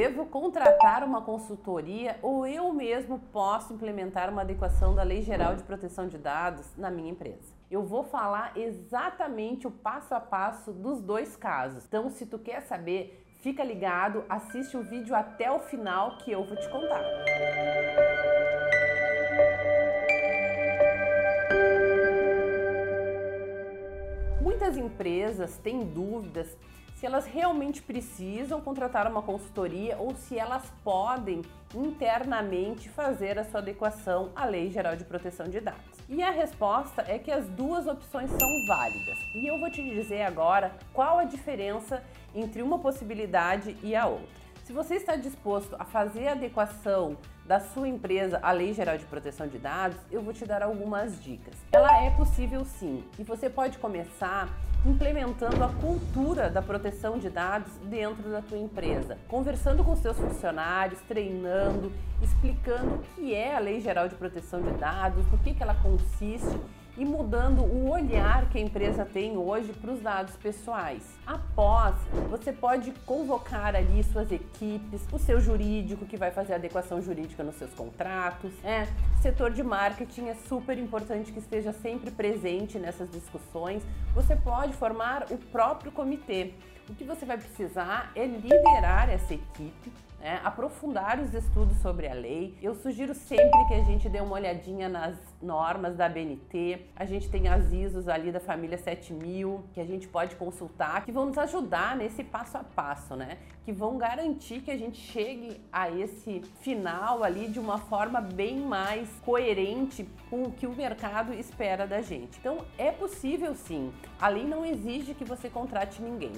devo contratar uma consultoria ou eu mesmo posso implementar uma adequação da Lei Geral de Proteção de Dados na minha empresa? Eu vou falar exatamente o passo a passo dos dois casos. Então, se tu quer saber, fica ligado, assiste o vídeo até o final que eu vou te contar. Muitas empresas têm dúvidas se elas realmente precisam contratar uma consultoria ou se elas podem internamente fazer a sua adequação à Lei Geral de Proteção de Dados. E a resposta é que as duas opções são válidas. E eu vou te dizer agora qual a diferença entre uma possibilidade e a outra. Se você está disposto a fazer a adequação da sua empresa à Lei Geral de Proteção de Dados, eu vou te dar algumas dicas. Ela é possível sim, e você pode começar implementando a cultura da proteção de dados dentro da tua empresa, conversando com seus funcionários, treinando, explicando o que é a Lei Geral de Proteção de Dados, no que, que ela consiste e mudando o olhar que a empresa tem hoje para os dados pessoais. Após, você pode convocar ali suas equipes, o seu jurídico que vai fazer a adequação jurídica nos seus contratos. É, setor de marketing é super importante que esteja sempre presente nessas discussões. Você pode formar o próprio comitê. O que você vai precisar é liderar essa equipe né, aprofundar os estudos sobre a lei. Eu sugiro sempre que a gente dê uma olhadinha nas normas da BNT. A gente tem as ISOs ali da família 7000 que a gente pode consultar, que vão nos ajudar nesse passo a passo, né? Que vão garantir que a gente chegue a esse final ali de uma forma bem mais coerente com o que o mercado espera da gente. Então é possível sim. A lei não exige que você contrate ninguém.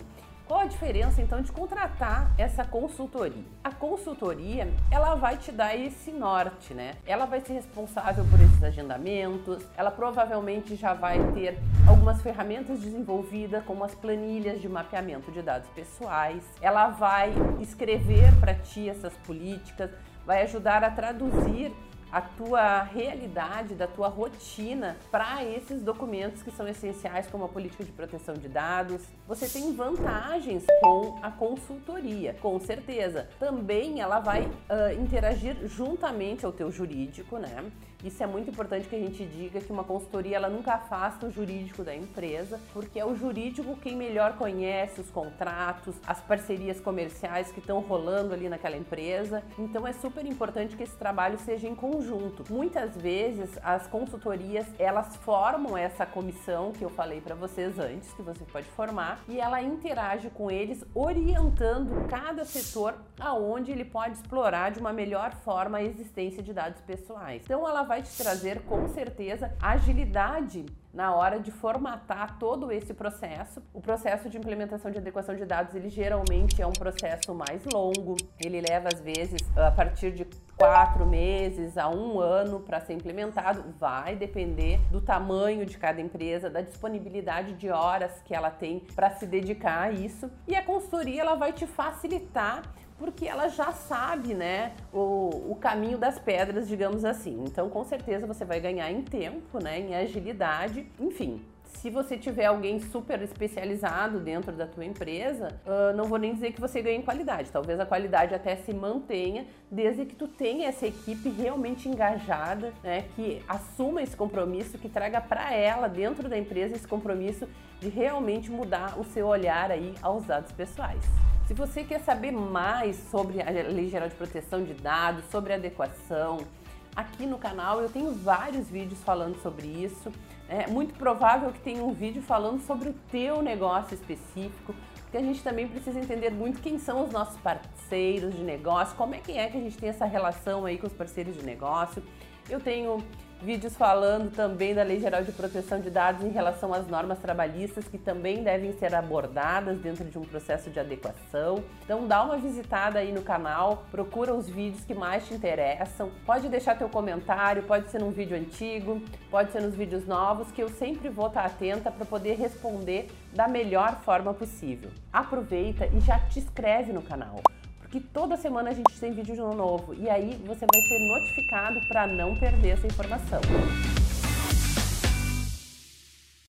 Qual a diferença então de contratar essa consultoria? A consultoria, ela vai te dar esse norte, né? Ela vai ser responsável por esses agendamentos, ela provavelmente já vai ter algumas ferramentas desenvolvidas, como as planilhas de mapeamento de dados pessoais. Ela vai escrever para ti essas políticas, vai ajudar a traduzir a tua realidade, da tua rotina para esses documentos que são essenciais, como a política de proteção de dados. Você tem vantagens com a consultoria, com certeza. Também ela vai uh, interagir juntamente ao teu jurídico, né? Isso é muito importante que a gente diga que uma consultoria ela nunca afasta o jurídico da empresa, porque é o jurídico quem melhor conhece os contratos, as parcerias comerciais que estão rolando ali naquela empresa. Então é super importante que esse trabalho seja em conjunto. Muitas vezes as consultorias elas formam essa comissão que eu falei para vocês antes, que você pode formar, e ela interage com eles orientando cada setor aonde ele pode explorar de uma melhor forma a existência de dados pessoais. Então ela vai te trazer com certeza agilidade na hora de formatar todo esse processo. O processo de implementação de adequação de dados, ele geralmente é um processo mais longo, ele leva às vezes a partir de quatro meses a um ano para ser implementado, vai depender do tamanho de cada empresa, da disponibilidade de horas que ela tem para se dedicar a isso. E a consultoria ela vai te facilitar porque ela já sabe, né, o, o caminho das pedras, digamos assim. Então, com certeza você vai ganhar em tempo, né, em agilidade, enfim. Se você tiver alguém super especializado dentro da tua empresa, uh, não vou nem dizer que você ganhe em qualidade. Talvez a qualidade até se mantenha, desde que tu tenha essa equipe realmente engajada, né, que assuma esse compromisso, que traga para ela dentro da empresa esse compromisso de realmente mudar o seu olhar aí aos dados pessoais. Se você quer saber mais sobre a Lei Geral de Proteção de Dados, sobre adequação, aqui no canal eu tenho vários vídeos falando sobre isso. É muito provável que tenha um vídeo falando sobre o teu negócio específico, porque a gente também precisa entender muito quem são os nossos parceiros de negócio, como é que é que a gente tem essa relação aí com os parceiros de negócio. Eu tenho vídeos falando também da Lei Geral de Proteção de Dados em relação às normas trabalhistas que também devem ser abordadas dentro de um processo de adequação. Então dá uma visitada aí no canal, procura os vídeos que mais te interessam. Pode deixar teu comentário, pode ser num vídeo antigo, pode ser nos vídeos novos, que eu sempre vou estar atenta para poder responder da melhor forma possível. Aproveita e já te inscreve no canal que toda semana a gente tem vídeo novo e aí você vai ser notificado para não perder essa informação.